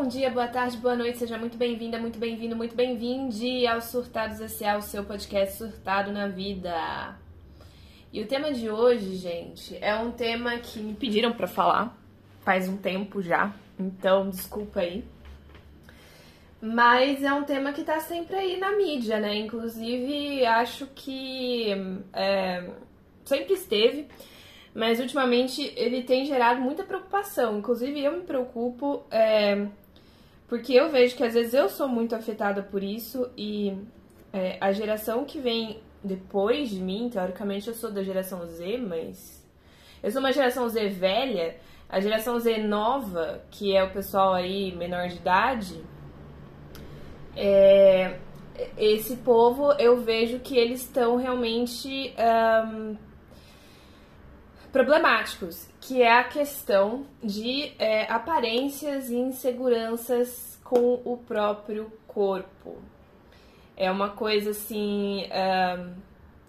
Bom dia, boa tarde, boa noite, seja muito bem-vinda, muito bem-vindo, muito bem-vinde ao Surtados S.A., o seu podcast Surtado na Vida. E o tema de hoje, gente, é um tema que me pediram para falar faz um tempo já, então desculpa aí. Mas é um tema que tá sempre aí na mídia, né? Inclusive, acho que é, sempre esteve mas ultimamente ele tem gerado muita preocupação. Inclusive eu me preocupo é, porque eu vejo que às vezes eu sou muito afetada por isso e é, a geração que vem depois de mim, teoricamente eu sou da geração Z, mas eu sou uma geração Z velha, a geração Z nova, que é o pessoal aí menor de idade, é, esse povo eu vejo que eles estão realmente um, problemáticos, que é a questão de é, aparências e inseguranças com o próprio corpo. É uma coisa assim.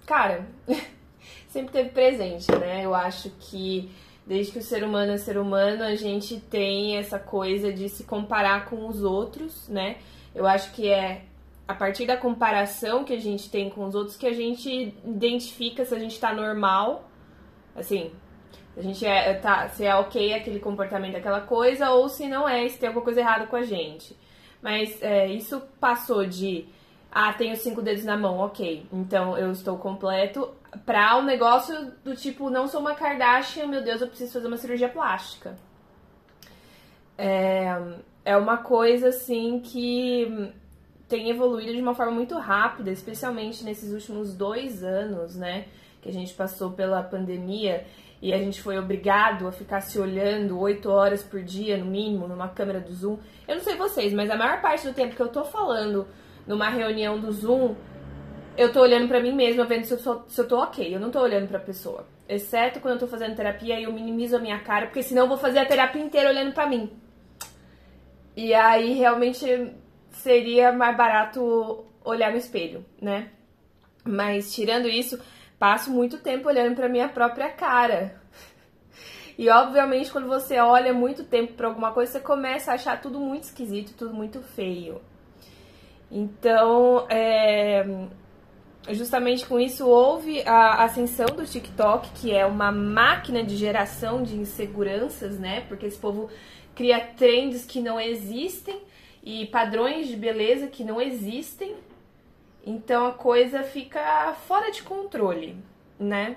Cara, sempre teve presente, né? Eu acho que desde que o ser humano é ser humano, a gente tem essa coisa de se comparar com os outros, né? Eu acho que é a partir da comparação que a gente tem com os outros que a gente identifica se a gente tá normal Assim, a gente é, tá, se é ok aquele comportamento, aquela coisa, ou se não é, se tem alguma coisa errada com a gente. Mas é, isso passou de, ah, tenho cinco dedos na mão, ok, então eu estou completo, pra um negócio do tipo, não sou uma Kardashian, meu Deus, eu preciso fazer uma cirurgia plástica. É, é uma coisa, assim, que tem evoluído de uma forma muito rápida, especialmente nesses últimos dois anos, né? que a gente passou pela pandemia e a gente foi obrigado a ficar se olhando oito horas por dia, no mínimo, numa câmera do Zoom. Eu não sei vocês, mas a maior parte do tempo que eu tô falando numa reunião do Zoom, eu tô olhando para mim mesma, vendo se eu, sou, se eu tô ok. Eu não tô olhando pra pessoa. Exceto quando eu tô fazendo terapia, eu minimizo a minha cara, porque senão eu vou fazer a terapia inteira olhando para mim. E aí realmente seria mais barato olhar no espelho, né? Mas tirando isso, passo muito tempo olhando para minha própria cara. E obviamente, quando você olha muito tempo para alguma coisa, você começa a achar tudo muito esquisito, tudo muito feio. Então, é, justamente com isso, houve a ascensão do TikTok, que é uma máquina de geração de inseguranças, né? Porque esse povo cria trends que não existem e padrões de beleza que não existem então a coisa fica fora de controle, né?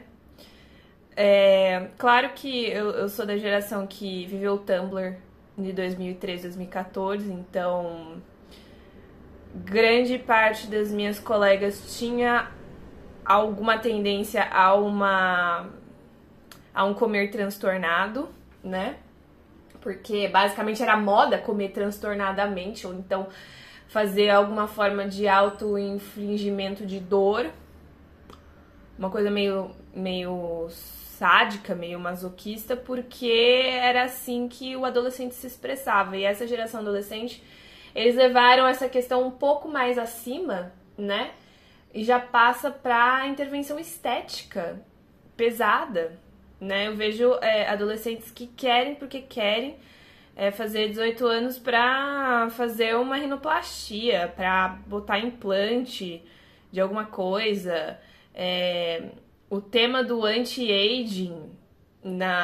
É, claro que eu, eu sou da geração que viveu o Tumblr de 2013, 2014, então grande parte das minhas colegas tinha alguma tendência a uma a um comer transtornado, né? Porque basicamente era moda comer transtornadamente, ou então fazer alguma forma de auto-infringimento de dor, uma coisa meio, meio sádica, meio masoquista, porque era assim que o adolescente se expressava. E essa geração adolescente, eles levaram essa questão um pouco mais acima, né? E já passa pra intervenção estética pesada, né? Eu vejo é, adolescentes que querem porque querem é, fazer 18 anos pra fazer uma rinoplastia, pra botar implante de alguma coisa. É, o tema do anti-aging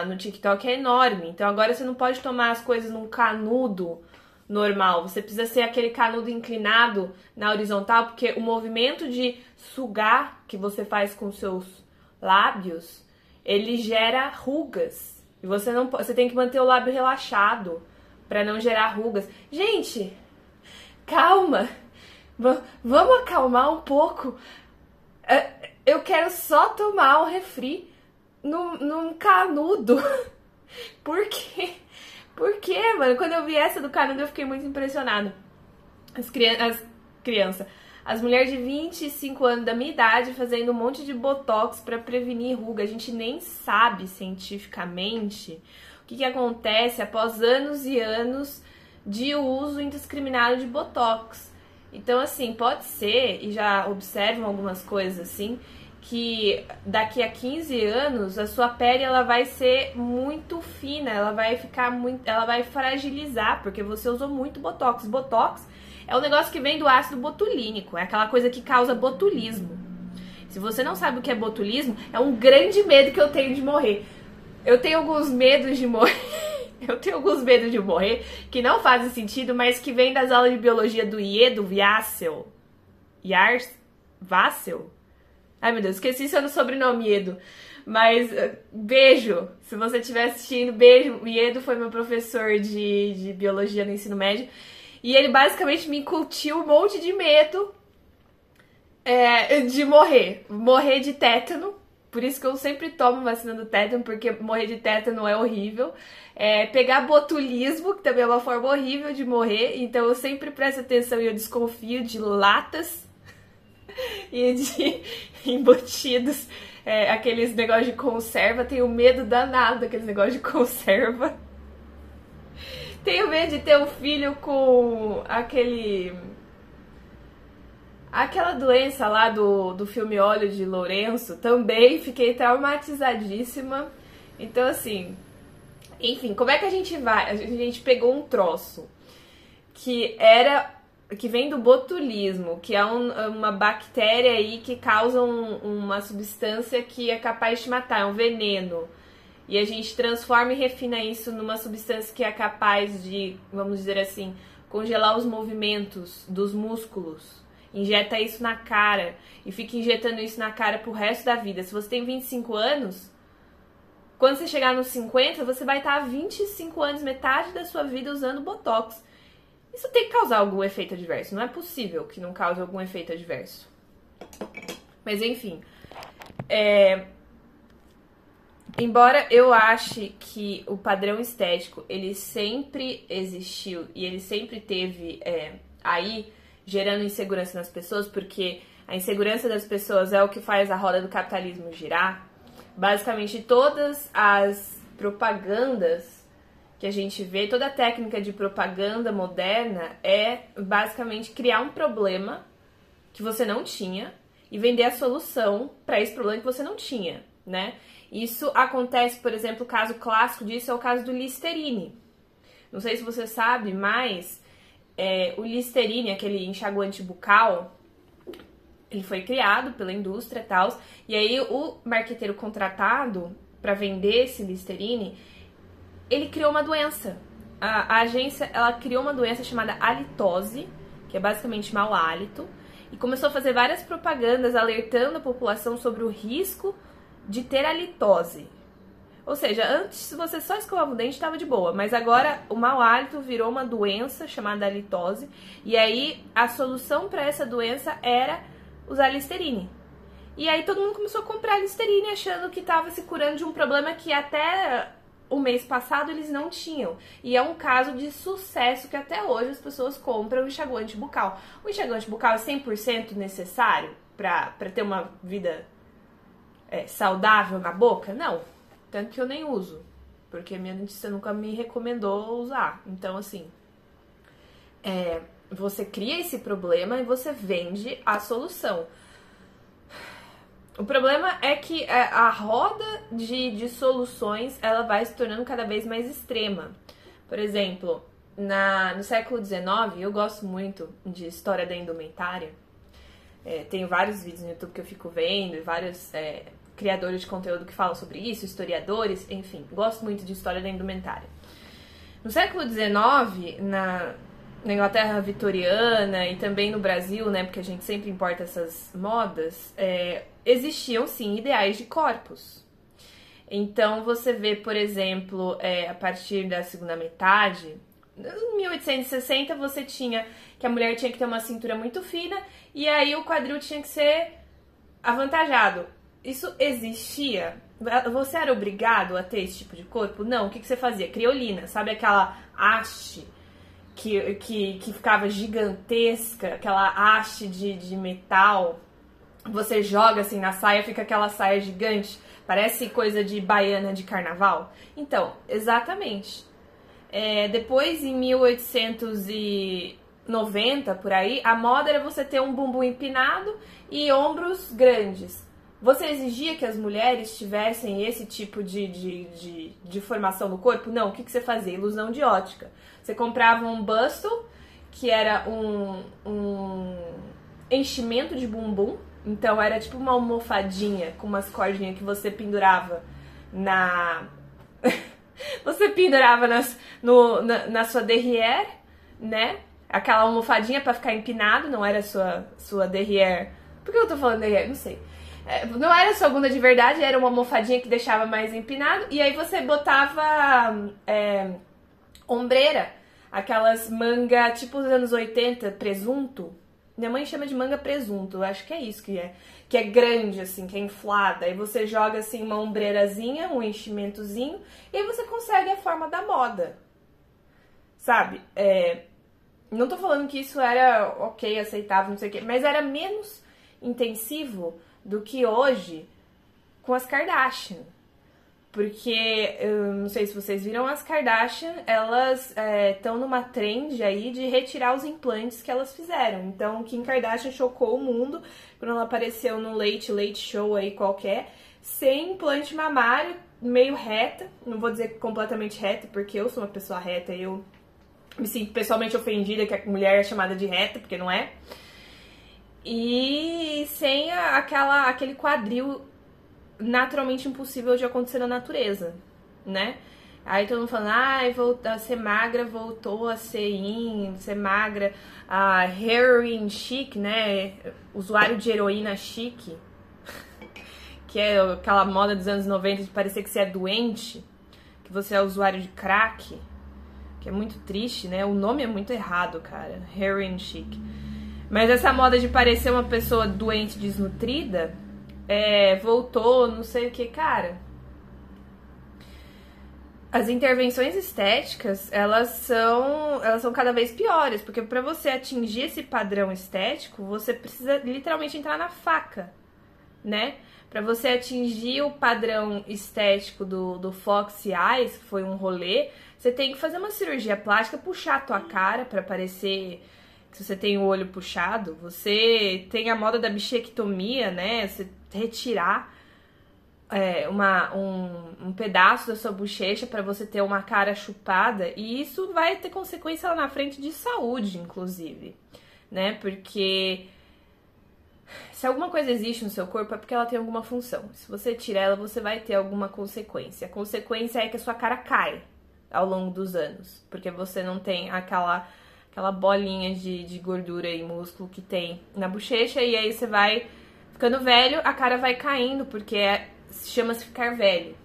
no TikTok é enorme. Então agora você não pode tomar as coisas num canudo normal. Você precisa ser aquele canudo inclinado na horizontal, porque o movimento de sugar que você faz com seus lábios, ele gera rugas. E você não você tem que manter o lábio relaxado para não gerar rugas. Gente, calma. V vamos acalmar um pouco. É, eu quero só tomar o refri num, num canudo. Por quê? Por quê, mano? Quando eu vi essa do canudo, eu fiquei muito impressionado. As, crianças, as crianças as mulheres de 25 anos da minha idade fazendo um monte de botox para prevenir ruga. A gente nem sabe cientificamente o que, que acontece após anos e anos de uso indiscriminado de botox. Então, assim, pode ser, e já observam algumas coisas assim, que daqui a 15 anos a sua pele ela vai ser muito fina, ela vai ficar muito, ela vai fragilizar porque você usou muito botox. Botox é um negócio que vem do ácido botulínico, é aquela coisa que causa botulismo. Se você não sabe o que é botulismo, é um grande medo que eu tenho de morrer. Eu tenho alguns medos de morrer. Eu tenho alguns medos de morrer que não fazem sentido, mas que vem das aulas de biologia do Iedo Viassel. Yars Vassel? Ai meu Deus, esqueci seu sobrenome, Iedo. Mas eh, beijo, se você estiver assistindo, beijo. Iedo foi meu professor de, de biologia no ensino médio. E ele basicamente me incutiu um monte de medo é, de morrer. Morrer de tétano. Por isso que eu sempre tomo vacina do tétano, porque morrer de tétano é horrível. É, pegar botulismo, que também é uma forma horrível de morrer. Então eu sempre presto atenção e eu desconfio de latas e de embutidos. É, aqueles negócios de conserva. Tenho medo danado daqueles negócios de conserva. Tenho medo de ter um filho com aquele. Aquela doença lá do, do filme Óleo de Lourenço também fiquei traumatizadíssima. Então, assim. Enfim, como é que a gente vai? A gente pegou um troço que era. que vem do botulismo, que é um, uma bactéria aí que causa um, uma substância que é capaz de matar, é um veneno e a gente transforma e refina isso numa substância que é capaz de, vamos dizer assim, congelar os movimentos dos músculos. Injeta isso na cara e fica injetando isso na cara pro resto da vida. Se você tem 25 anos, quando você chegar nos 50, você vai estar 25 anos, metade da sua vida usando botox. Isso tem que causar algum efeito adverso. Não é possível que não cause algum efeito adverso. Mas enfim, é, Embora eu ache que o padrão estético ele sempre existiu e ele sempre teve é, aí gerando insegurança nas pessoas, porque a insegurança das pessoas é o que faz a roda do capitalismo girar. Basicamente, todas as propagandas que a gente vê, toda a técnica de propaganda moderna é basicamente criar um problema que você não tinha e vender a solução para esse problema que você não tinha, né? Isso acontece, por exemplo, o caso clássico disso é o caso do Listerine. Não sei se você sabe, mas é, o Listerine, aquele enxaguante bucal, ele foi criado pela indústria e tal. E aí o marqueteiro contratado para vender esse Listerine, ele criou uma doença. A, a, agência, ela criou uma doença chamada halitose, que é basicamente mau hálito, e começou a fazer várias propagandas alertando a população sobre o risco de ter a litose. Ou seja, antes você só escovava o dente estava de boa, mas agora o mau hálito virou uma doença chamada litose, e aí a solução para essa doença era usar Listerine. E aí todo mundo começou a comprar Listerine achando que estava se curando de um problema que até o mês passado eles não tinham. E é um caso de sucesso que até hoje as pessoas compram o enxaguante bucal. O enxaguante bucal é 100% necessário para ter uma vida é, saudável na boca? Não. Tanto que eu nem uso. Porque minha dentista nunca me recomendou usar. Então, assim. É, você cria esse problema e você vende a solução. O problema é que é, a roda de, de soluções ela vai se tornando cada vez mais extrema. Por exemplo, na, no século XIX, eu gosto muito de história da indumentária. É, tenho vários vídeos no YouTube que eu fico vendo e vários é, criadores de conteúdo que falam sobre isso, historiadores, enfim, gosto muito de história da indumentária. No século XIX, na, na Inglaterra vitoriana e também no Brasil, né, porque a gente sempre importa essas modas, é, existiam sim ideais de corpos. Então você vê, por exemplo, é, a partir da segunda metade, em 1860 você tinha que a mulher tinha que ter uma cintura muito fina e aí o quadril tinha que ser avantajado. Isso existia? Você era obrigado a ter esse tipo de corpo? Não. O que, que você fazia? Criolina, sabe aquela haste que, que, que ficava gigantesca, aquela haste de, de metal? Você joga assim na saia, fica aquela saia gigante, parece coisa de baiana de carnaval? Então, exatamente. É, depois, em 1890, por aí, a moda era você ter um bumbum empinado e ombros grandes. Você exigia que as mulheres tivessem esse tipo de, de, de, de formação no corpo? Não. O que, que você fazia? Ilusão de ótica. Você comprava um busto, que era um, um enchimento de bumbum. Então era tipo uma almofadinha com umas cordinhas que você pendurava na. você pendurava nas, no, na, na sua derrière, né? Aquela almofadinha para ficar empinado, não era sua, sua derrière. Por que eu tô falando derrière? Não sei não era sua bunda de verdade, era uma almofadinha que deixava mais empinado. E aí você botava é, ombreira, aquelas manga tipo dos anos 80, presunto. Minha mãe chama de manga presunto, acho que é isso que é. Que é grande, assim, que é inflada. Aí você joga, assim, uma ombreirazinha, um enchimentozinho, e aí você consegue a forma da moda. Sabe? É, não tô falando que isso era ok, aceitável, não sei o quê, mas era menos intensivo do que hoje com as Kardashian. Porque, eu não sei se vocês viram, as Kardashian, elas estão é, numa trend aí de retirar os implantes que elas fizeram. Então, Kim Kardashian chocou o mundo quando ela apareceu no Late Late Show aí qualquer, sem implante mamário, meio reta. Não vou dizer completamente reta, porque eu sou uma pessoa reta e eu me sinto pessoalmente ofendida que a mulher é chamada de reta, porque não é e sem aquela, aquele quadril naturalmente impossível de acontecer na natureza, né? Aí todo mundo falando, ai, ah, a ser magra voltou a ser in, ser magra, a heroin chic, né? Usuário de heroína chique, que é aquela moda dos anos 90 de parecer que você é doente, que você é usuário de crack, que é muito triste, né? O nome é muito errado, cara. Heroin chic. Mas essa moda de parecer uma pessoa doente, desnutrida, é, voltou, não sei o que, cara. As intervenções estéticas, elas são, elas são cada vez piores, porque para você atingir esse padrão estético, você precisa literalmente entrar na faca, né? Para você atingir o padrão estético do, do Fox Eyes, que foi um rolê, você tem que fazer uma cirurgia plástica, puxar a tua cara para parecer se você tem o olho puxado, você tem a moda da bichectomia, né? Você retirar é, uma, um, um pedaço da sua bochecha para você ter uma cara chupada, e isso vai ter consequência lá na frente de saúde, inclusive, né? Porque se alguma coisa existe no seu corpo é porque ela tem alguma função. Se você tirar ela, você vai ter alguma consequência. A consequência é que a sua cara cai ao longo dos anos, porque você não tem aquela aquela bolinha de, de gordura e músculo que tem na bochecha, e aí você vai ficando velho, a cara vai caindo, porque é, chama-se ficar velho.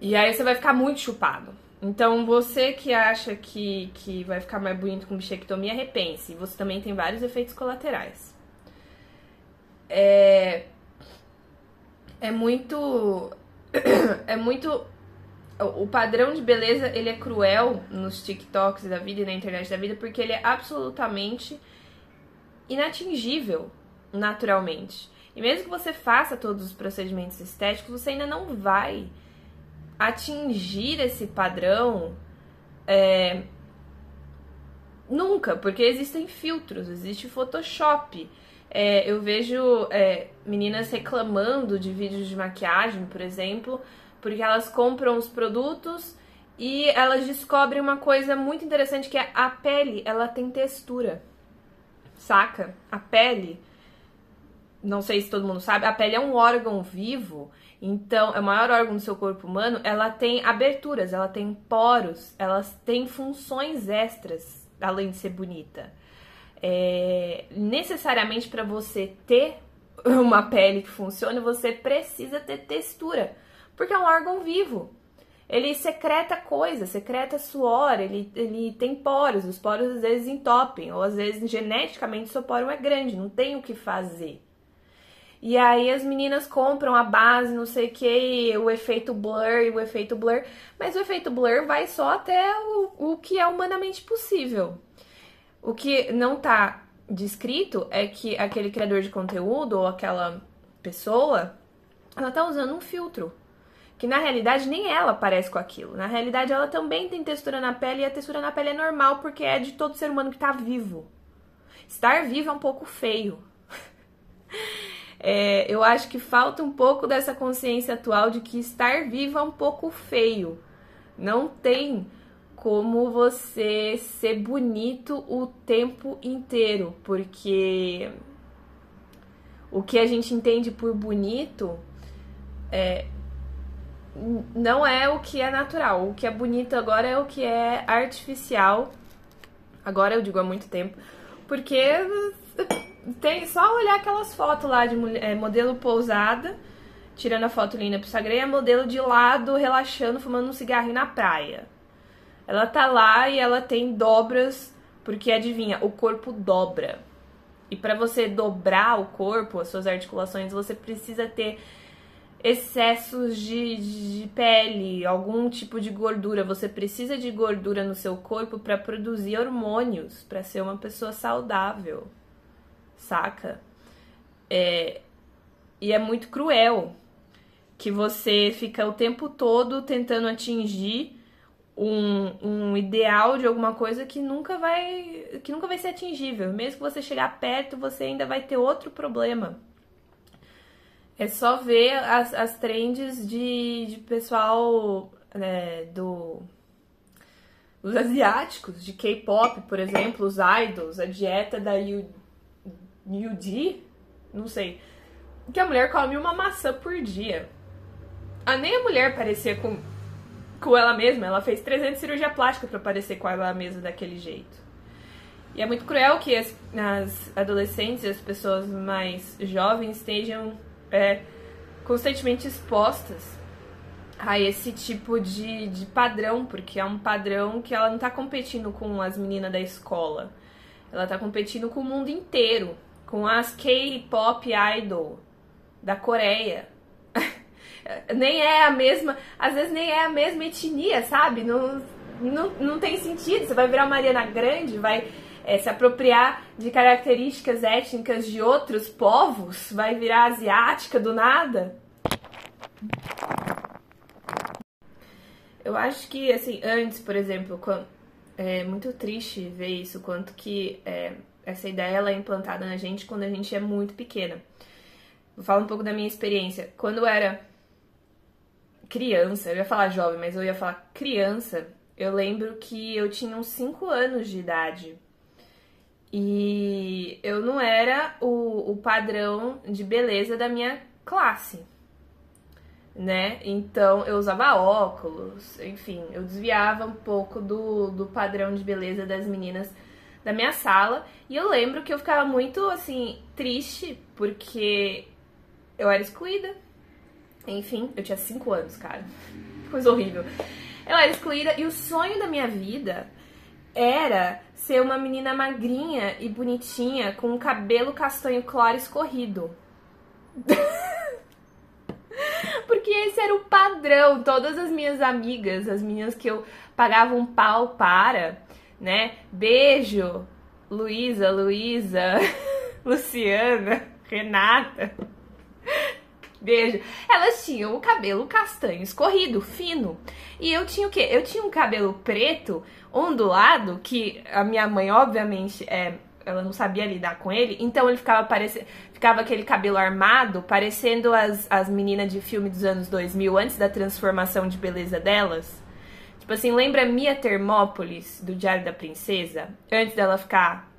E aí você vai ficar muito chupado. Então, você que acha que, que vai ficar mais bonito com bichectomia, repense. Você também tem vários efeitos colaterais. É, é muito. É muito o padrão de beleza ele é cruel nos TikToks da vida e na internet da vida porque ele é absolutamente inatingível naturalmente. E mesmo que você faça todos os procedimentos estéticos, você ainda não vai atingir esse padrão é, nunca, porque existem filtros, existe Photoshop. É, eu vejo é, meninas reclamando de vídeos de maquiagem, por exemplo, porque elas compram os produtos e elas descobrem uma coisa muito interessante que é a pele, ela tem textura. Saca? A pele, não sei se todo mundo sabe, a pele é um órgão vivo, então é o maior órgão do seu corpo humano, ela tem aberturas, ela tem poros, elas têm funções extras, além de ser bonita. É, necessariamente para você ter uma pele que funcione, você precisa ter textura. Porque é um órgão vivo. Ele secreta coisa, secreta suor, ele, ele tem poros, os poros às vezes entopem, ou às vezes geneticamente seu poro é grande, não tem o que fazer. E aí as meninas compram a base, não sei o que, o efeito blur e o efeito blur, mas o efeito blur vai só até o, o que é humanamente possível. O que não tá descrito é que aquele criador de conteúdo ou aquela pessoa, ela tá usando um filtro que na realidade nem ela parece com aquilo. Na realidade, ela também tem textura na pele e a textura na pele é normal porque é de todo ser humano que está vivo. Estar vivo é um pouco feio. é, eu acho que falta um pouco dessa consciência atual de que estar vivo é um pouco feio. Não tem como você ser bonito o tempo inteiro, porque o que a gente entende por bonito é, não é o que é natural. O que é bonito agora é o que é artificial. Agora eu digo há muito tempo. Porque tem só olhar aquelas fotos lá de mulher, é, modelo pousada, tirando a foto linda pro Instagram, e modelo de lado, relaxando, fumando um cigarrinho na praia. Ela tá lá e ela tem dobras, porque adivinha, o corpo dobra. E para você dobrar o corpo, as suas articulações, você precisa ter excessos de, de pele, algum tipo de gordura. Você precisa de gordura no seu corpo para produzir hormônios, para ser uma pessoa saudável, saca? É, e é muito cruel que você fica o tempo todo tentando atingir um, um ideal de alguma coisa que nunca vai que nunca vai ser atingível. Mesmo que você chegar perto, você ainda vai ter outro problema. É só ver as, as trends de, de pessoal né, do os asiáticos, de K-pop, por exemplo, os idols, a dieta da Yu, Yuji, não sei, que a mulher come uma maçã por dia. A nem a mulher parecia com, com ela mesma, ela fez 300 cirurgia plástica para parecer com ela mesma daquele jeito. E é muito cruel que as, as adolescentes, as pessoas mais jovens estejam é, constantemente expostas a esse tipo de, de padrão, porque é um padrão que ela não tá competindo com as meninas da escola. Ela tá competindo com o mundo inteiro, com as K-pop idol da Coreia. nem é a mesma, às vezes nem é a mesma etnia, sabe? Não, não, não tem sentido. Você vai virar Mariana Grande, vai é, se apropriar de características étnicas de outros povos, vai virar asiática do nada. Eu acho que, assim, antes, por exemplo, quando, é muito triste ver isso, quanto que é, essa ideia ela é implantada na gente quando a gente é muito pequena. Vou falar um pouco da minha experiência. Quando eu era criança, eu ia falar jovem, mas eu ia falar criança, eu lembro que eu tinha uns 5 anos de idade. E eu não era o, o padrão de beleza da minha classe, né? Então eu usava óculos, enfim, eu desviava um pouco do, do padrão de beleza das meninas da minha sala. E eu lembro que eu ficava muito assim, triste, porque eu era excluída. Enfim, eu tinha 5 anos, cara. Coisa horrível. Eu era excluída e o sonho da minha vida era ser uma menina magrinha e bonitinha com um cabelo castanho claro escorrido. Porque esse era o padrão. Todas as minhas amigas, as meninas que eu pagava um pau para, né? Beijo, Luísa, Luísa, Luciana, Renata. Beijo. Elas tinham o cabelo castanho escorrido, fino. E eu tinha o quê? Eu tinha um cabelo preto, ondulado, que a minha mãe, obviamente, é, ela não sabia lidar com ele, então ele ficava parecendo. Ficava aquele cabelo armado, parecendo as, as meninas de filme dos anos 2000, antes da transformação de beleza delas. Tipo assim, lembra Mia Termópolis, do Diário da Princesa? Antes dela ficar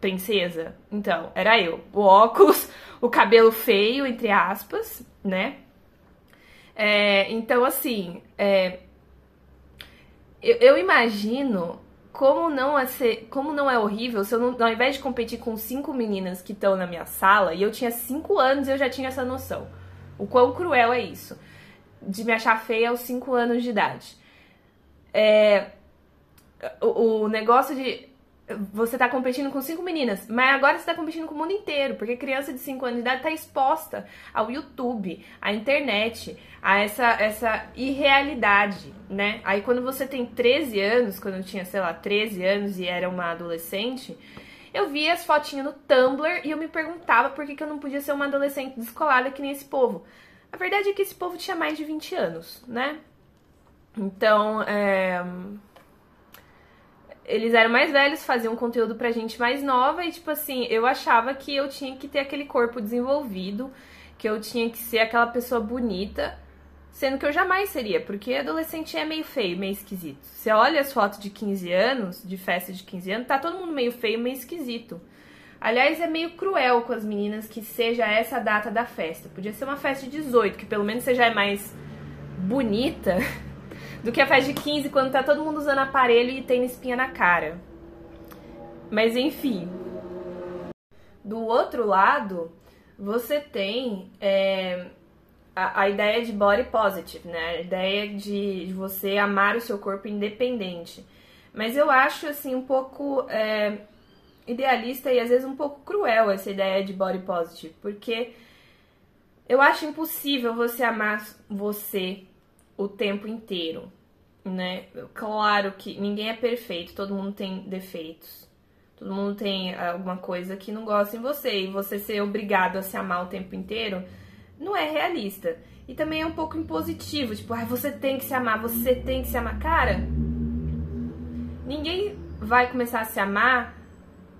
princesa? Então, era eu. O óculos, o cabelo feio, entre aspas, né? É, então, assim, é, eu, eu, imagino como não, é ser, como não é horrível se eu não, ao invés de competir com cinco meninas que estão na minha sala, e eu tinha cinco anos eu já tinha essa noção. O quão cruel é isso. De me achar feia aos cinco anos de idade. É, o, o negócio de você tá competindo com cinco meninas, mas agora você tá competindo com o mundo inteiro, porque criança de 5 anos de idade tá exposta ao YouTube, à internet, a essa, essa irrealidade, né? Aí quando você tem 13 anos, quando eu tinha, sei lá, 13 anos e era uma adolescente, eu via as fotinhas no Tumblr e eu me perguntava por que, que eu não podia ser uma adolescente descolada que nem esse povo. A verdade é que esse povo tinha mais de 20 anos, né? Então, é eles eram mais velhos, faziam conteúdo pra gente mais nova e, tipo assim, eu achava que eu tinha que ter aquele corpo desenvolvido, que eu tinha que ser aquela pessoa bonita, sendo que eu jamais seria, porque adolescente é meio feio, meio esquisito. Você olha as fotos de 15 anos, de festa de 15 anos, tá todo mundo meio feio, meio esquisito. Aliás, é meio cruel com as meninas que seja essa a data da festa. Podia ser uma festa de 18, que pelo menos você já é mais bonita do que a festa de 15, quando tá todo mundo usando aparelho e tem espinha na cara. Mas enfim. Do outro lado, você tem é, a, a, ideia de body positive, né? A ideia de, de, você amar o seu corpo independente. Mas eu acho, assim, um pouco é, idealista e às vezes um pouco cruel essa ideia de body positive, porque eu acho impossível você amar você o tempo inteiro né? Claro que ninguém é perfeito, todo mundo tem defeitos. Todo mundo tem alguma coisa que não gosta em você e você ser obrigado a se amar o tempo inteiro não é realista. E também é um pouco impositivo, tipo, ah, você tem que se amar, você tem que se amar. Cara, ninguém vai começar a se amar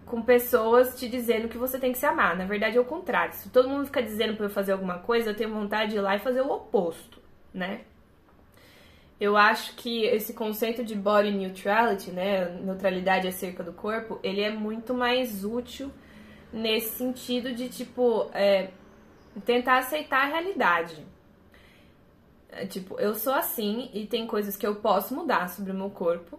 com pessoas te dizendo que você tem que se amar. Na verdade é o contrário. Se todo mundo fica dizendo para eu fazer alguma coisa, eu tenho vontade de ir lá e fazer o oposto, né? Eu acho que esse conceito de body neutrality, né, neutralidade acerca do corpo, ele é muito mais útil nesse sentido de tipo é, tentar aceitar a realidade. É, tipo, eu sou assim e tem coisas que eu posso mudar sobre o meu corpo,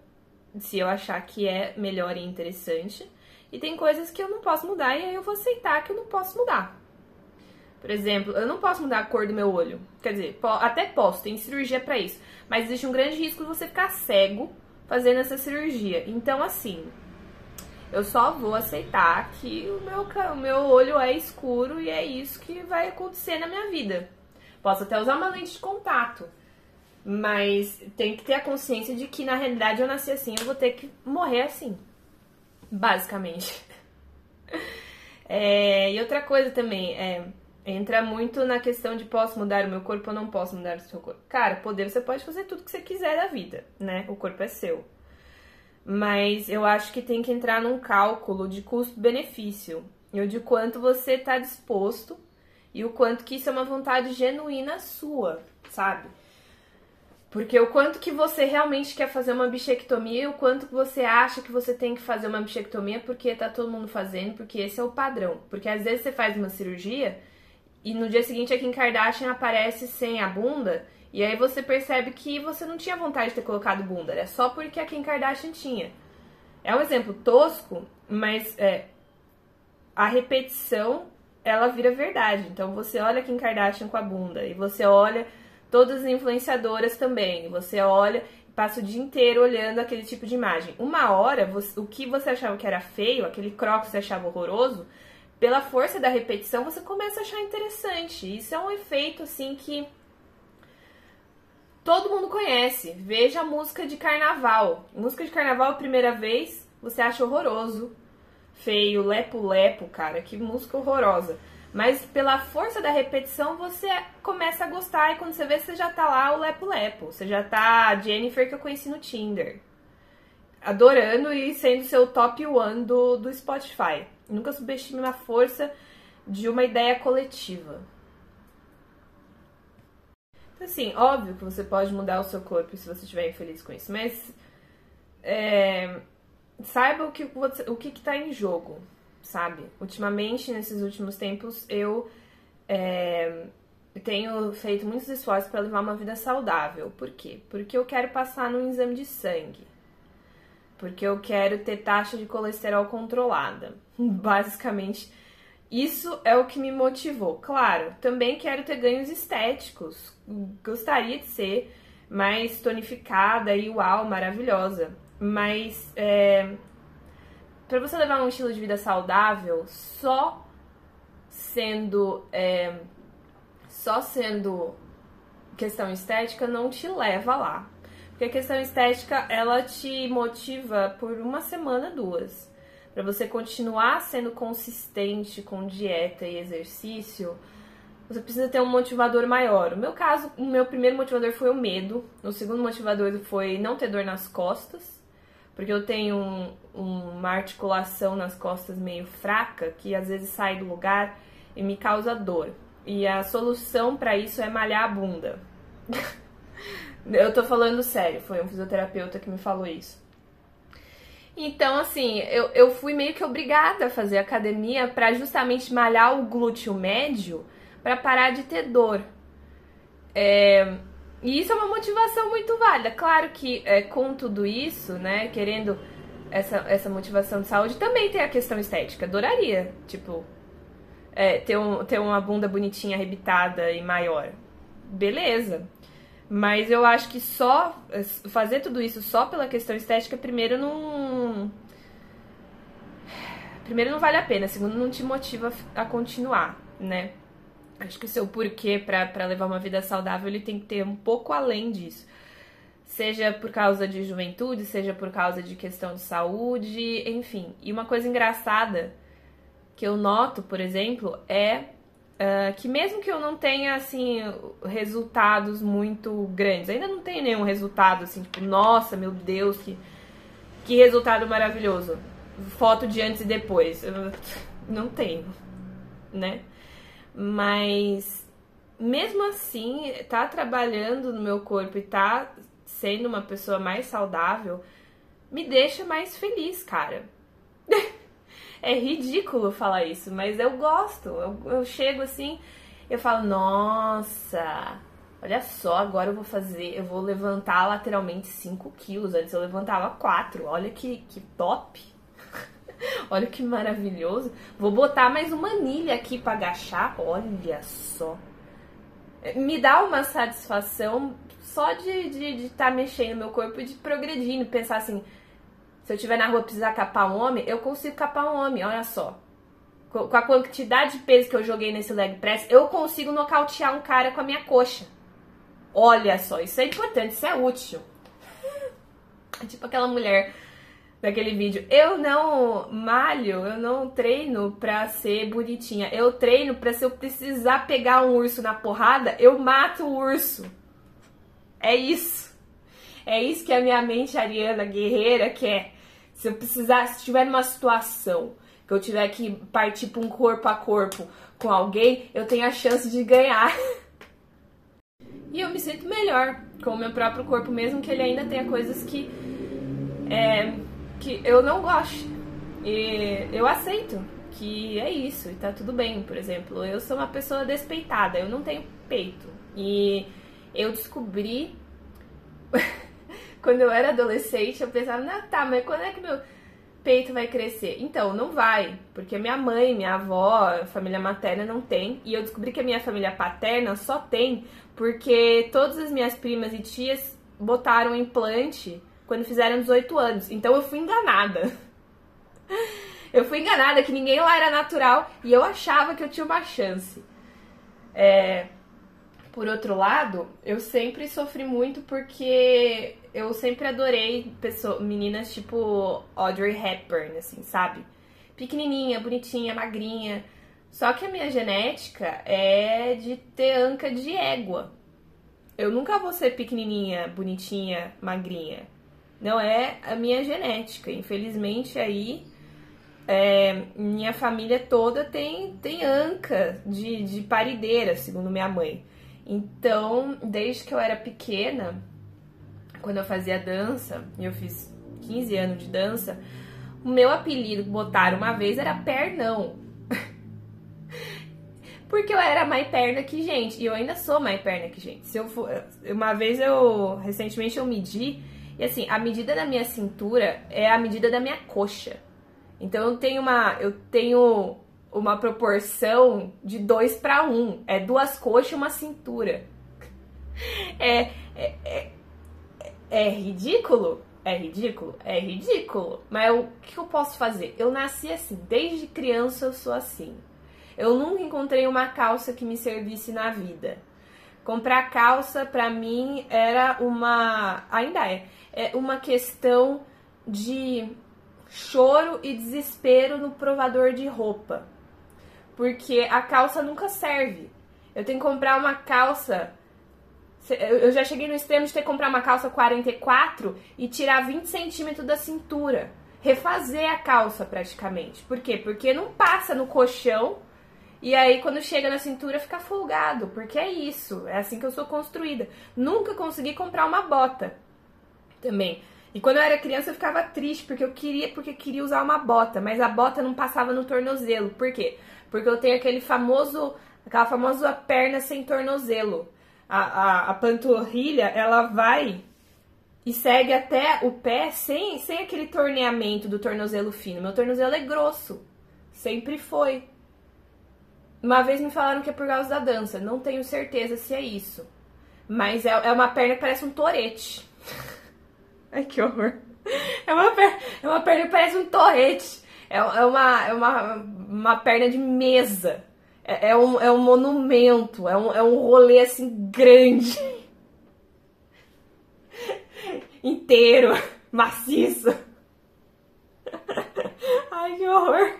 se eu achar que é melhor e interessante, e tem coisas que eu não posso mudar e aí eu vou aceitar que eu não posso mudar. Por exemplo, eu não posso mudar a cor do meu olho. Quer dizer, até posso, tem cirurgia para isso. Mas existe um grande risco de você ficar cego fazendo essa cirurgia. Então, assim, eu só vou aceitar que o meu, o meu olho é escuro e é isso que vai acontecer na minha vida. Posso até usar uma lente de contato, mas tem que ter a consciência de que na realidade eu nasci assim, eu vou ter que morrer assim. Basicamente. É, e outra coisa também, é, entra muito na questão de posso mudar o meu corpo ou não posso mudar o seu corpo. Cara, poder você pode fazer tudo que você quiser da vida, né? O corpo é seu. Mas eu acho que tem que entrar num cálculo de custo-benefício e de quanto você está disposto e o quanto que isso é uma vontade genuína sua, sabe? Porque o quanto que você realmente quer fazer uma bichectomia e o quanto que você acha que você tem que fazer uma bichectomia porque tá todo mundo fazendo, porque esse é o padrão. Porque às vezes você faz uma cirurgia e no dia seguinte a Kim Kardashian aparece sem a bunda, e aí você percebe que você não tinha vontade de ter colocado bunda, era só porque a Kim Kardashian tinha. É um exemplo tosco, mas é, a repetição ela vira verdade. Então você olha Kim Kardashian com a bunda, e você olha todas as influenciadoras também, e você olha passa o dia inteiro olhando aquele tipo de imagem. Uma hora, você, o que você achava que era feio, aquele croc que você achava horroroso, pela força da repetição, você começa a achar interessante. Isso é um efeito assim que todo mundo conhece. Veja a música de carnaval. Música de carnaval, primeira vez, você acha horroroso, feio, lepo-lepo, cara, que música horrorosa. Mas pela força da repetição, você começa a gostar. E quando você vê, você já tá lá o lepo-lepo. Você já tá a Jennifer que eu conheci no Tinder. Adorando e sendo seu top one do, do Spotify. Nunca subestime a força de uma ideia coletiva. Então, assim, óbvio que você pode mudar o seu corpo se você estiver infeliz com isso, mas é, saiba o que o que está em jogo, sabe? Ultimamente, nesses últimos tempos, eu é, tenho feito muitos esforços para levar uma vida saudável. Por quê? Porque eu quero passar num exame de sangue porque eu quero ter taxa de colesterol controlada. Basicamente, isso é o que me motivou. Claro, também quero ter ganhos estéticos. Gostaria de ser mais tonificada e uau, maravilhosa. Mas é, para você levar um estilo de vida saudável, só sendo é, só sendo questão estética não te leva lá. Porque a questão estética, ela te motiva por uma semana, duas. Para você continuar sendo consistente com dieta e exercício, você precisa ter um motivador maior. No meu caso, o meu primeiro motivador foi o medo. O segundo motivador foi não ter dor nas costas. porque eu tenho um, uma articulação nas costas meio fraca que às vezes sai do lugar e me causa dor. E a solução para isso é malhar a bunda. eu tô falando sério, foi um fisioterapeuta que me falou isso. Então, assim, eu, eu fui meio que obrigada a fazer academia para justamente malhar o glúteo médio para parar de ter dor. É, e isso é uma motivação muito válida. Claro que é, com tudo isso, né, querendo essa, essa motivação de saúde, também tem a questão estética. Adoraria, tipo, é, ter, um, ter uma bunda bonitinha, arrebitada e maior. Beleza. Mas eu acho que só fazer tudo isso só pela questão estética, primeiro não. Primeiro não vale a pena, segundo não te motiva a continuar, né? Acho que o seu porquê para levar uma vida saudável ele tem que ter um pouco além disso. Seja por causa de juventude, seja por causa de questão de saúde, enfim. E uma coisa engraçada que eu noto, por exemplo, é uh, que mesmo que eu não tenha, assim, resultados muito grandes, ainda não tenho nenhum resultado, assim, tipo, nossa, meu Deus, que, que resultado maravilhoso. Foto de antes e depois. Eu não tenho, né? Mas mesmo assim, tá trabalhando no meu corpo e tá sendo uma pessoa mais saudável me deixa mais feliz, cara. É ridículo falar isso, mas eu gosto. Eu, eu chego assim, eu falo, nossa, olha só, agora eu vou fazer, eu vou levantar lateralmente 5 quilos. Antes eu levantava 4. Olha que, que top. olha que maravilhoso. Vou botar mais uma anilha aqui para agachar. Olha só. Me dá uma satisfação só de estar de, de tá mexendo meu corpo e de progredindo, pensar assim, se eu estiver na rua precisar capar um homem, eu consigo capar um homem, olha só. Com a quantidade de peso que eu joguei nesse leg press, eu consigo nocautear um cara com a minha coxa. Olha só, isso é importante, isso é útil. É tipo aquela mulher daquele vídeo. Eu não malho, eu não treino pra ser bonitinha. Eu treino pra se eu precisar pegar um urso na porrada, eu mato o urso. É isso. É isso que a minha mente ariana guerreira quer. Se eu precisar, se estiver numa situação que eu tiver que partir para um corpo a corpo com alguém, eu tenho a chance de ganhar. e eu me sinto melhor com o meu próprio corpo, mesmo que ele ainda tenha coisas que, é, que eu não goste. E eu aceito que é isso e tá tudo bem. Por exemplo, eu sou uma pessoa despeitada, eu não tenho peito. E eu descobri quando eu era adolescente, eu pensava, ah, tá, mas quando é que meu peito vai crescer? Então, não vai, porque minha mãe, minha avó, família materna não tem, e eu descobri que a minha família paterna só tem porque todas as minhas primas e tias botaram implante quando fizeram 18 anos. Então eu fui enganada. Eu fui enganada que ninguém lá era natural e eu achava que eu tinha uma chance. É, por outro lado, eu sempre sofri muito porque eu sempre adorei pessoas, meninas tipo Audrey Hepburn, assim, sabe? Pequenininha, bonitinha, magrinha. Só que a minha genética é de ter anca de égua. Eu nunca vou ser pequenininha, bonitinha, magrinha. Não é a minha genética. Infelizmente, aí é, minha família toda tem, tem anca de, de parideira, segundo minha mãe. Então, desde que eu era pequena, quando eu fazia dança, e eu fiz 15 anos de dança, o meu apelido que botaram uma vez era Pernão. Porque eu era mais perna que gente, e eu ainda sou mais perna que gente. Se eu for, uma vez eu recentemente eu medi, e assim, a medida da minha cintura é a medida da minha coxa. Então eu tenho uma eu tenho uma proporção de dois para um. É duas coxas e uma cintura. É, é, é, é, ridículo? É ridículo? É ridículo. Mas o que eu posso fazer? Eu nasci assim, desde criança eu sou assim. Eu nunca encontrei uma calça que me servisse na vida. Comprar calça para mim era uma, ainda é, é uma questão de choro e desespero no provador de roupa porque a calça nunca serve. Eu tenho que comprar uma calça Eu já cheguei no extremo de ter que comprar uma calça 44 e tirar 20 centímetros da cintura. Refazer a calça praticamente. Por quê? Porque não passa no colchão e aí quando chega na cintura fica folgado. Porque é isso. É assim que eu sou construída. Nunca consegui comprar uma bota também. E quando eu era criança eu ficava triste porque eu queria porque queria usar uma bota, mas a bota não passava no tornozelo. Por quê? Porque eu tenho aquele famoso aquela famosa perna sem tornozelo a, a, a panturrilha, ela vai e segue até o pé sem, sem aquele torneamento do tornozelo fino. Meu tornozelo é grosso. Sempre foi. Uma vez me falaram que é por causa da dança. Não tenho certeza se é isso. Mas é, é uma perna que parece um torete. Ai, que horror. É uma, perna, é uma perna que parece um torete. É, é, uma, é uma, uma perna de mesa. É, é, um, é um monumento, é um, é um rolê assim grande. Inteiro, maciço. Ai, que horror.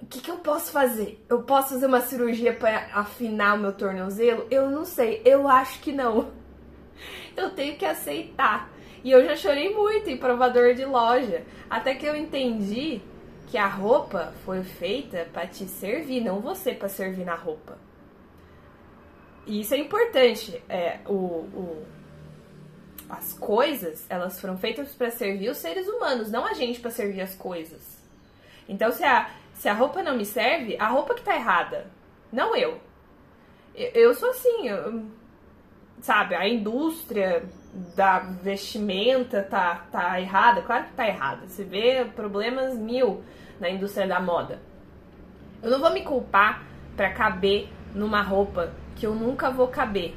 O que, que eu posso fazer? Eu posso fazer uma cirurgia para afinar o meu tornozelo? Eu não sei, eu acho que não. Eu tenho que aceitar. E eu já chorei muito em provador de loja. Até que eu entendi que a roupa foi feita para te servir, não você para servir na roupa. E isso é importante. É, o, o as coisas, elas foram feitas para servir os seres humanos, não a gente para servir as coisas. Então, se a, se a roupa não me serve, a roupa que tá errada, não eu. Eu, eu sou assim, eu, sabe? A indústria da vestimenta tá, tá errada, claro que tá errada. Você vê problemas mil na indústria da moda. Eu não vou me culpar para caber numa roupa que eu nunca vou caber,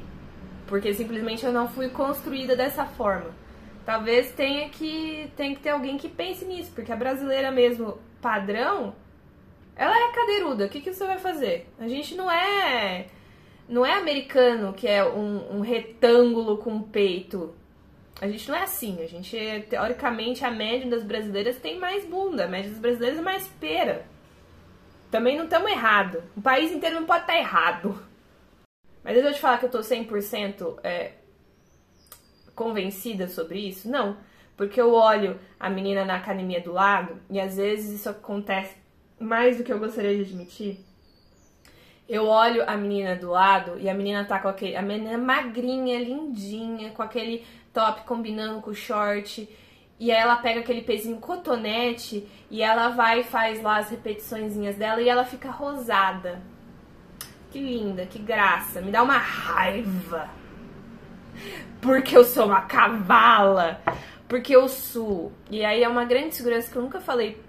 porque simplesmente eu não fui construída dessa forma. Talvez tenha que, tenha que ter alguém que pense nisso, porque a brasileira mesmo, padrão, ela é cadeiruda. O que, que você vai fazer? A gente não é não é americano que é um, um retângulo com peito a gente não é assim. A gente, teoricamente, a média das brasileiras tem mais bunda. A média das brasileiras é mais pera. Também não estamos errado. O país inteiro não pode estar tá errado. Mas eu vou te falar que eu tô 100% é, convencida sobre isso? Não. Porque eu olho a menina na academia do lado e às vezes isso acontece mais do que eu gostaria de admitir. Eu olho a menina do lado e a menina tá com aquele. A menina magrinha, lindinha, com aquele top combinando com o short. E aí ela pega aquele pezinho cotonete e ela vai e faz lá as repetiçõezinhas dela e ela fica rosada. Que linda, que graça. Me dá uma raiva. Porque eu sou uma cavala. Porque eu sou. E aí é uma grande segurança que eu nunca falei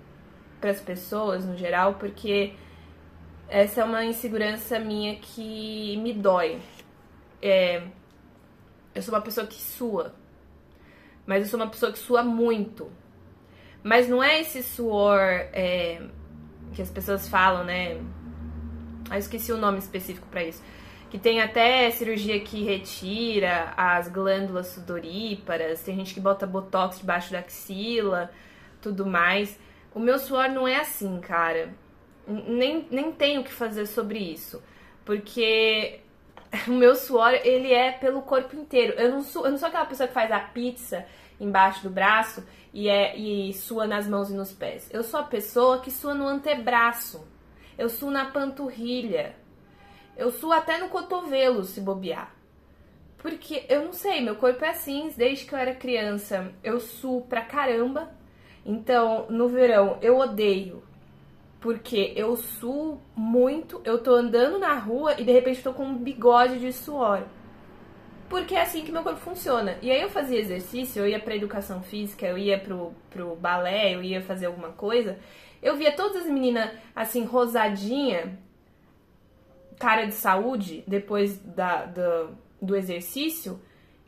para as pessoas no geral, porque essa é uma insegurança minha que me dói. É, eu sou uma pessoa que sua. Mas eu sou uma pessoa que sua muito. Mas não é esse suor é, que as pessoas falam, né? Ah, eu esqueci o nome específico para isso. Que tem até cirurgia que retira as glândulas sudoríparas, tem gente que bota botox debaixo da axila, tudo mais. O meu suor não é assim, cara. Nem, nem tenho o que fazer sobre isso. Porque o meu suor, ele é pelo corpo inteiro. Eu não sou, eu não sou aquela pessoa que faz a pizza embaixo do braço e, é, e sua nas mãos e nos pés. Eu sou a pessoa que sua no antebraço. Eu suo na panturrilha. Eu suo até no cotovelo, se bobear. Porque eu não sei, meu corpo é assim desde que eu era criança. Eu suo pra caramba. Então, no verão, eu odeio porque eu suo muito, eu tô andando na rua e de repente tô com um bigode de suor. Porque é assim que meu corpo funciona. E aí eu fazia exercício, eu ia pra educação física, eu ia pro, pro balé, eu ia fazer alguma coisa. Eu via todas as meninas assim, rosadinha, cara de saúde, depois da, do, do exercício.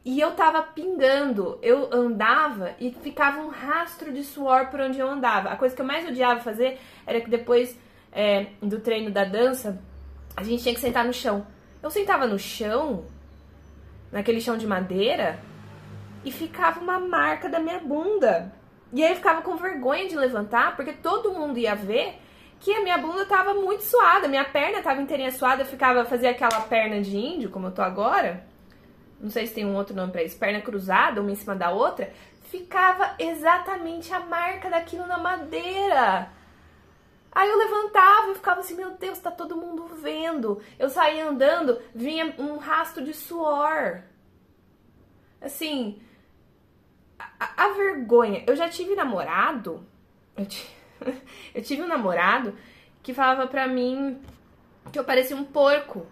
E eu tava pingando, eu andava e ficava um rastro de suor por onde eu andava. A coisa que eu mais odiava fazer era que depois é, do treino da dança, a gente tinha que sentar no chão. Eu sentava no chão, naquele chão de madeira, e ficava uma marca da minha bunda. E aí eu ficava com vergonha de levantar, porque todo mundo ia ver que a minha bunda tava muito suada, minha perna tava inteirinha suada, eu ficava, fazia aquela perna de índio, como eu tô agora. Não sei se tem um outro nome pra isso, perna cruzada, uma em cima da outra. Ficava exatamente a marca daquilo na madeira. Aí eu levantava e ficava assim, meu Deus, tá todo mundo vendo. Eu saía andando, vinha um rastro de suor. Assim, a, a vergonha. Eu já tive namorado, eu, eu tive um namorado que falava pra mim que eu parecia um porco.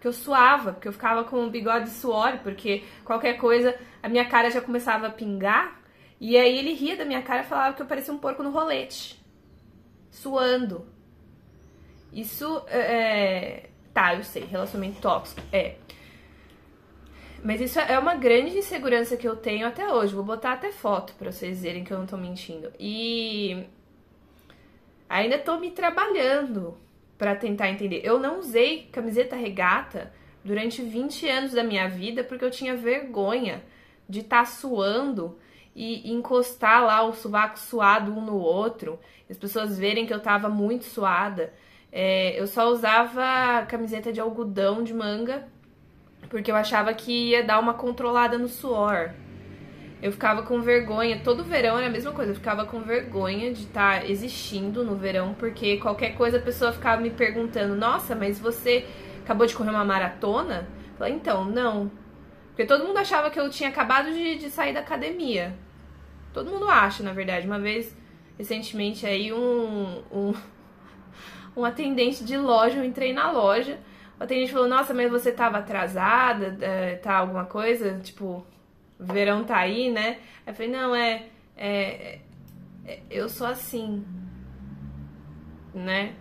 Que eu suava, porque eu ficava com o bigode de suor, porque qualquer coisa a minha cara já começava a pingar. E aí ele ria da minha cara e falava que eu parecia um porco no rolete, suando. Isso é. Tá, eu sei, relacionamento tóxico. É. Mas isso é uma grande insegurança que eu tenho até hoje. Vou botar até foto pra vocês verem que eu não tô mentindo. E ainda tô me trabalhando para tentar entender. Eu não usei camiseta regata durante 20 anos da minha vida porque eu tinha vergonha de estar tá suando e encostar lá o sovaco suado um no outro, as pessoas verem que eu tava muito suada. É, eu só usava camiseta de algodão de manga porque eu achava que ia dar uma controlada no suor. Eu ficava com vergonha, todo verão era a mesma coisa, eu ficava com vergonha de estar tá existindo no verão, porque qualquer coisa a pessoa ficava me perguntando: Nossa, mas você acabou de correr uma maratona? Eu falei, então, não. Porque todo mundo achava que eu tinha acabado de, de sair da academia. Todo mundo acha, na verdade. Uma vez, recentemente, aí, um, um, um atendente de loja, eu entrei na loja. O atendente falou, nossa, mas você tava atrasada, é, tá alguma coisa? Tipo, verão tá aí, né? Aí eu falei, não, é, é, é eu sou assim, né?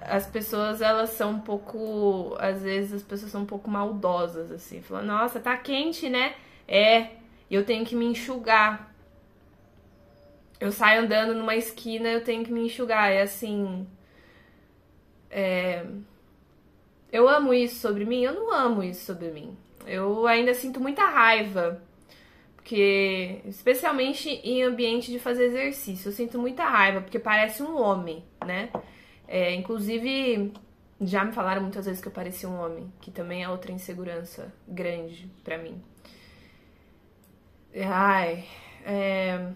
As pessoas, elas são um pouco, às vezes as pessoas são um pouco maldosas, assim. Falando, nossa, tá quente, né? É, eu tenho que me enxugar. Eu saio andando numa esquina, eu tenho que me enxugar. É assim. É, eu amo isso sobre mim? Eu não amo isso sobre mim. Eu ainda sinto muita raiva. Porque, especialmente em ambiente de fazer exercício, eu sinto muita raiva, porque parece um homem, né? É, inclusive, já me falaram muitas vezes que eu parecia um homem, que também é outra insegurança grande para mim. Ai, é...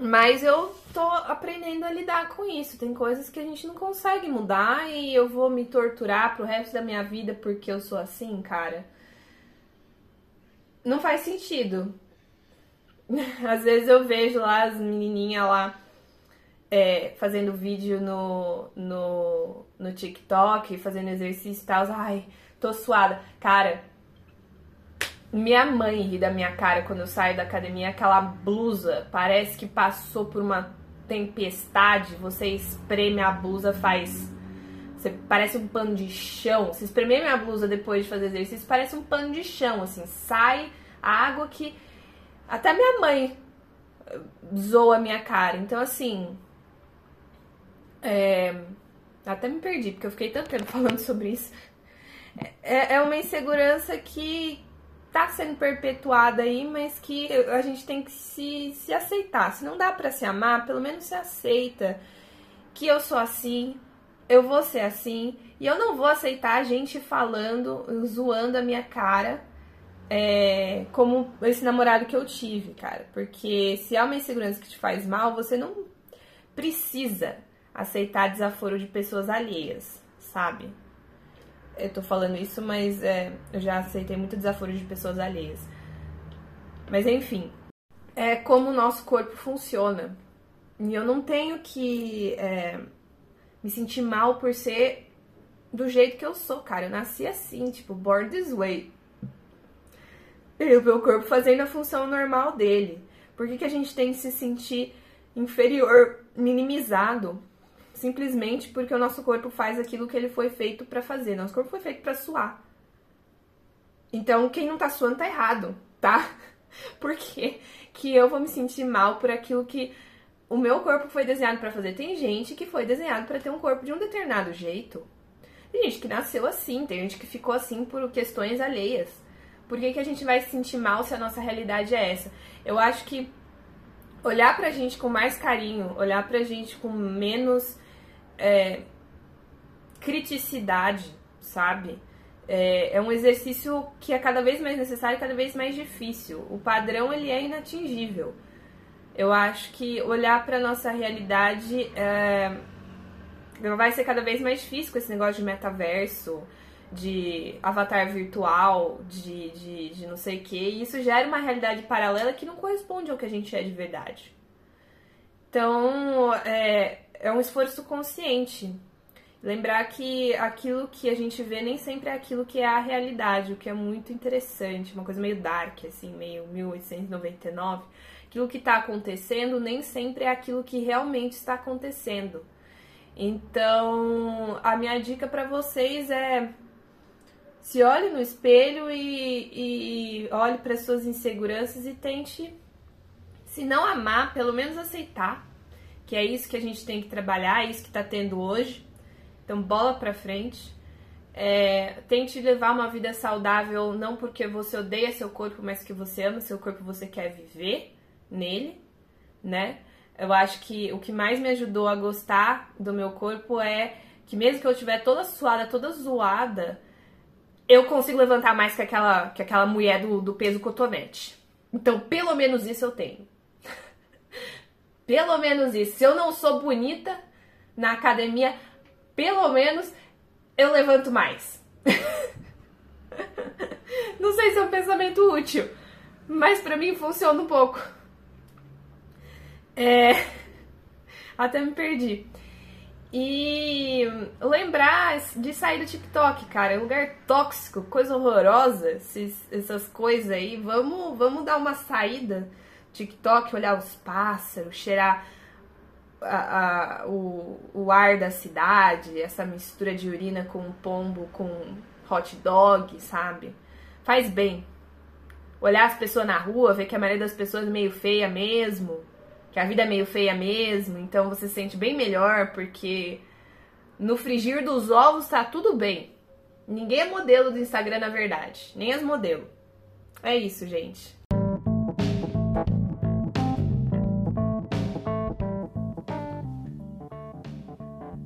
Mas eu tô aprendendo a lidar com isso. Tem coisas que a gente não consegue mudar e eu vou me torturar pro resto da minha vida porque eu sou assim, cara. Não faz sentido. Às vezes eu vejo lá as menininhas lá é, fazendo vídeo no, no, no TikTok, fazendo exercício e tal. Ai, tô suada. Cara, minha mãe ri da minha cara quando eu saio da academia, aquela blusa, parece que passou por uma tempestade, você espreme a blusa, faz. Você parece um pano de chão. Se espremer minha blusa depois de fazer exercício, parece um pano de chão, assim, sai a água que. Até minha mãe zoa a minha cara. Então, assim. É... Até me perdi, porque eu fiquei tanto tempo falando sobre isso. É, é uma insegurança que, tá sendo perpetuada aí, mas que a gente tem que se, se aceitar. Se não dá para se amar, pelo menos se aceita que eu sou assim, eu vou ser assim, e eu não vou aceitar a gente falando, zoando a minha cara, é, como esse namorado que eu tive, cara. Porque se há uma insegurança que te faz mal, você não precisa aceitar desaforo de pessoas alheias, sabe? eu tô falando isso, mas é, eu já aceitei muito desaforo de pessoas alheias. Mas enfim, é como o nosso corpo funciona. E eu não tenho que é, me sentir mal por ser do jeito que eu sou, cara. Eu nasci assim, tipo, born this way. E o meu corpo fazendo a função normal dele. Por que, que a gente tem que se sentir inferior, minimizado simplesmente porque o nosso corpo faz aquilo que ele foi feito para fazer. Nosso corpo foi feito para suar. Então, quem não tá suando tá errado, tá? Porque que eu vou me sentir mal por aquilo que o meu corpo foi desenhado para fazer. Tem gente que foi desenhado para ter um corpo de um determinado jeito. Tem gente que nasceu assim, tem gente que ficou assim por questões alheias. Por que, que a gente vai se sentir mal se a nossa realidade é essa? Eu acho que olhar pra gente com mais carinho, olhar pra gente com menos é, criticidade, sabe? É, é, um exercício que é cada vez mais necessário cada vez mais difícil. O padrão ele é inatingível. Eu acho que olhar para nossa realidade é, vai ser cada vez mais difícil com esse negócio de metaverso, de avatar virtual, de, de, de não sei o que. E isso gera uma realidade paralela que não corresponde ao que a gente é de verdade. Então, é, é um esforço consciente. Lembrar que aquilo que a gente vê nem sempre é aquilo que é a realidade, o que é muito interessante, uma coisa meio dark, assim, meio 1899. Aquilo que está acontecendo nem sempre é aquilo que realmente está acontecendo. Então, a minha dica para vocês é se olhe no espelho e, e olhe para suas inseguranças e tente, se não amar, pelo menos aceitar que é isso que a gente tem que trabalhar, é isso que está tendo hoje. Então, bola para frente. É, tente levar uma vida saudável, não porque você odeia seu corpo, mas que você ama seu corpo, você quer viver nele, né? Eu acho que o que mais me ajudou a gostar do meu corpo é que mesmo que eu estiver toda suada, toda zoada, eu consigo levantar mais que aquela, que aquela mulher do, do peso cotonete. Então, pelo menos isso eu tenho. pelo menos isso. Se eu não sou bonita na academia, pelo menos eu levanto mais. não sei se é um pensamento útil, mas para mim funciona um pouco. É... Até me perdi. E lembrar de sair do TikTok, cara. É um lugar tóxico, coisa horrorosa, esses, essas coisas aí. Vamos, vamos dar uma saída. TikTok, olhar os pássaros, cheirar a, a, o, o ar da cidade, essa mistura de urina com pombo, com hot dog, sabe? Faz bem. Olhar as pessoas na rua, ver que a maioria das pessoas é meio feia mesmo que a vida é meio feia mesmo, então você se sente bem melhor porque no frigir dos ovos tá tudo bem. Ninguém é modelo do Instagram na verdade, nem as modelos. É isso, gente.